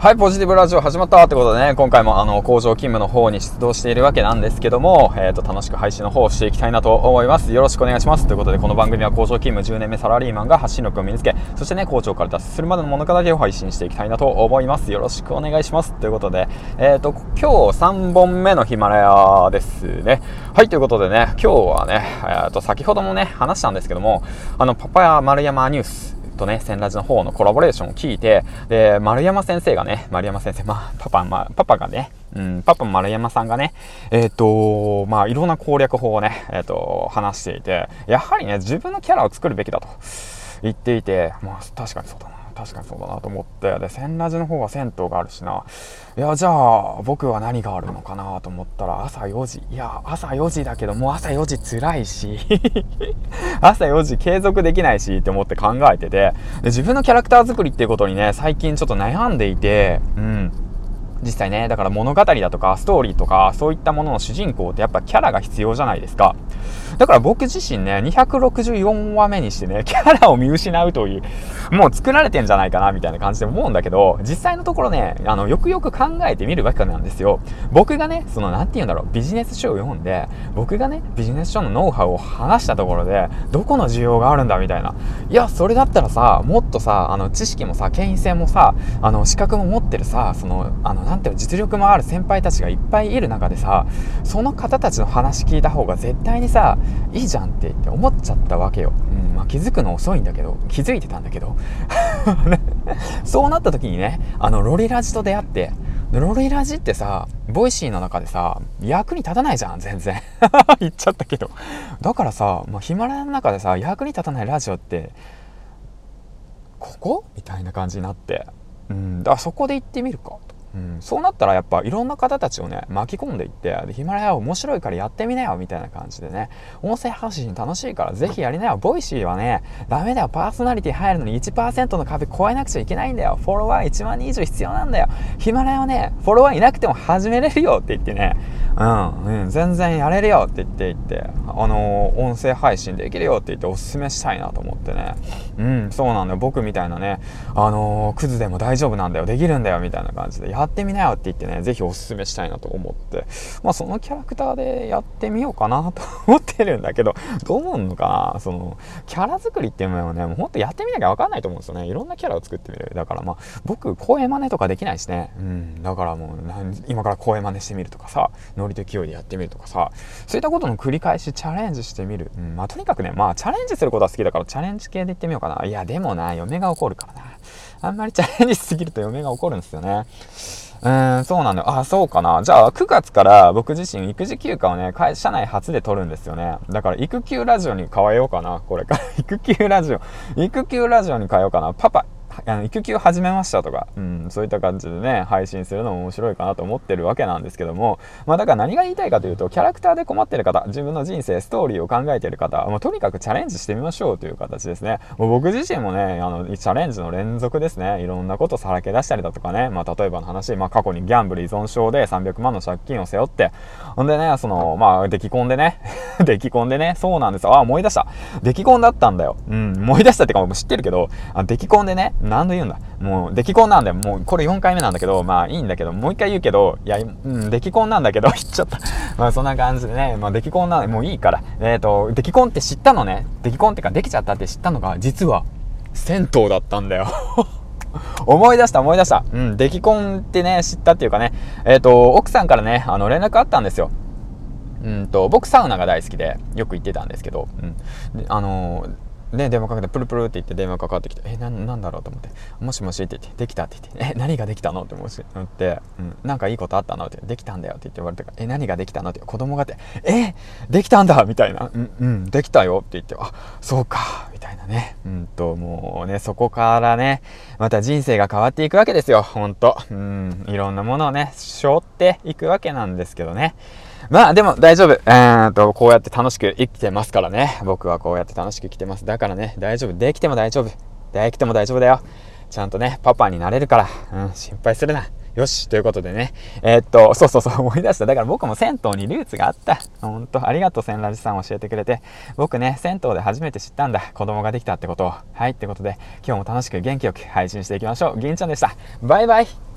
はい、ポジティブラジオ始まったってことでね、今回もあの、工場勤務の方に出動しているわけなんですけども、えっ、ー、と、楽しく配信の方をしていきたいなと思います。よろしくお願いします。ということで、この番組は工場勤務10年目サラリーマンが発信力を身につけ、そしてね、工場から脱出するまでの物語を配信していきたいなと思います。よろしくお願いします。ということで、えっ、ー、と、今日3本目のヒマラヤですね。はい、ということでね、今日はね、えっ、と、先ほどもね、話したんですけども、あの、パパや丸山ニュース、とね、千ラジの方のコラボレーションを聞いて、で、丸山先生がね、丸山先生、まあ、パパ、まあ、パパがね、うん、パパ丸山さんがね、えっ、ー、と、まあ、いろんな攻略法をね、えっ、ー、と、話していて、やはりね、自分のキャラを作るべきだと言っていて、まあ、確かにそうだな。確かにそうだなと思って。で千ラジの方は銭湯があるしな。いやじゃあ僕は何があるのかなと思ったら朝4時。いや朝4時だけどもう朝4時辛いし。朝4時継続できないしって思って考えてて。で自分のキャラクター作りっていうことにね最近ちょっと悩んでいて。うん。実際ねだから物語だとかストーリーとかそういったものの主人公ってやっぱキャラが必要じゃないですか。だから僕自身ね264話目にしてねキャラを見失うというもう作られてんじゃないかなみたいな感じで思うんだけど実際のところねあのよくよく考えてみるわけなんですよ。僕がねその何て言うんだろうビジネス書を読んで僕がねビジネス書のノウハウを話したところでどこの需要があるんだみたいな。いやそれだったらさもっとさあの知識もさ権威性もさあの資格も持ってるさそのあのなんていうの実力もある先輩たちがいっぱいいる中でさその方たちの話聞いた方が絶対にさいいじゃんって思っちゃったわけよ、うんまあ、気づくの遅いんだけど気づいてたんだけど。そうなった時にねあのロリラジと出会ってロリラジってさボイシーの中でさ役に立たないじゃん全然。言っちゃったけど。だからさ、ま、ヒマラヤの中でさ役に立たないラジオってここ？みたいな感じになって。うんだそこで行ってみるか。うん、そうなったらやっぱいろんな方たちをね巻き込んでいってヒマラヤ面白いからやってみなよみたいな感じでね音声発信楽しいからぜひやりなよ。ボイシーはねダメだよ。パーソナリティ入るのに1%の壁超えなくちゃいけないんだよ。フォロワー1万人以上必要なんだよ。ヒマラヤはねフォロワーいなくても始めれるよ。って言ってね。うん、うん、全然やれるよ。って言って言って。あのー、音声配信できるよ。って言っておすすめしたいなと思ってね。うん。そうなんだよ。僕みたいなねあのー、クズでも大丈夫なんだよ。できるんだよ。みたいな感じで。ややってみなよって言ってね、ぜひおすすめしたいなと思って、まあそのキャラクターでやってみようかなと思ってるんだけど、どう思うのかな？その、キャラ作りっていうのはね、もうほんとやってみなきゃわかんないと思うんですよね。いろんなキャラを作ってみる。だからまあ、僕、声真似とかできないしね。うん。だからもう、今から声真似してみるとかさ、ノリと勢いでやってみるとかさ、そういったことの繰り返しチャレンジしてみる。うん。まあとにかくね、まあチャレンジすることは好きだから、チャレンジ系でいってみようかな。いや、でもな、嫁が怒るからな。あんまりチャレンジしすぎると嫁が怒るんですよね。うーん、そうなんだよ。あ、そうかな。じゃあ、9月から僕自身育児休暇をね、会社内初で取るんですよね。だから、育休ラジオに変えようかな。これから。育休ラジオ。育休ラジオに変えようかな。パパ、あの育休始めましたとか、うん、そういった感じでね、配信するのも面白いかなと思ってるわけなんですけども、まあだから何が言いたいかというと、キャラクターで困ってる方、自分の人生、ストーリーを考えてる方、もうとにかくチャレンジしてみましょうという形ですね。もう僕自身もね、あの、チャレンジの連続ですね。いろんなことさらけ出したりだとかね、まあ例えばの話、まあ過去にギャンブル依存症で300万の借金を背負って、ほんでね、その、まあ、出来込んでね、出来込んでね、そうなんですあ、思い出した。出来込んだったんだよ。うん、思い出したってかもう知ってるけど、あ出来込んでね、何度言うんだ。もう、出来婚なんだよ。もう、これ4回目なんだけど、まあいいんだけど、もう一回言うけど、いや、うん、出来婚なんだけど、言っちゃった。まあそんな感じでね、まあ出来婚なん、もういいから。えっ、ー、と、出来婚って知ったのね。出来婚ってか、できちゃったって知ったのが、実は、銭湯だったんだよ。思い出した思い出した。うん、出来婚ってね、知ったっていうかね、えっ、ー、と、奥さんからね、あの、連絡あったんですよ。うんと、僕サウナが大好きで、よく行ってたんですけど、うん。あのーで、電話かけて、プルプルって言って電話かかってきて、え、な、なんだろうと思って、もしもしって言って、できたって言って、え、何ができたのって思って、うん、なんかいいことあったのって、できたんだよって言って言われて、え、何ができたのって、子供がって、え、できたんだみたいな、うん、うん、できたよって言って、あ、そうか、みたいなね。うんと、もうね、そこからね、また人生が変わっていくわけですよ、ほんと。うん、いろんなものをね、背負っていくわけなんですけどね。まあでも大丈夫。えーと、こうやって楽しく生きてますからね。僕はこうやって楽しく生きてます。だからね、大丈夫。できても大丈夫。できても大丈夫だよ。ちゃんとね、パパになれるから。うん、心配するな。よし、ということでね。えー、っと、そうそうそう、思い出した。だから僕も銭湯にルーツがあった。ほんと、ありがとう、千ラジさん教えてくれて。僕ね、銭湯で初めて知ったんだ。子供ができたってことを。はい、ってことで、今日も楽しく元気よく配信していきましょう。銀ちゃんでした。バイバイ。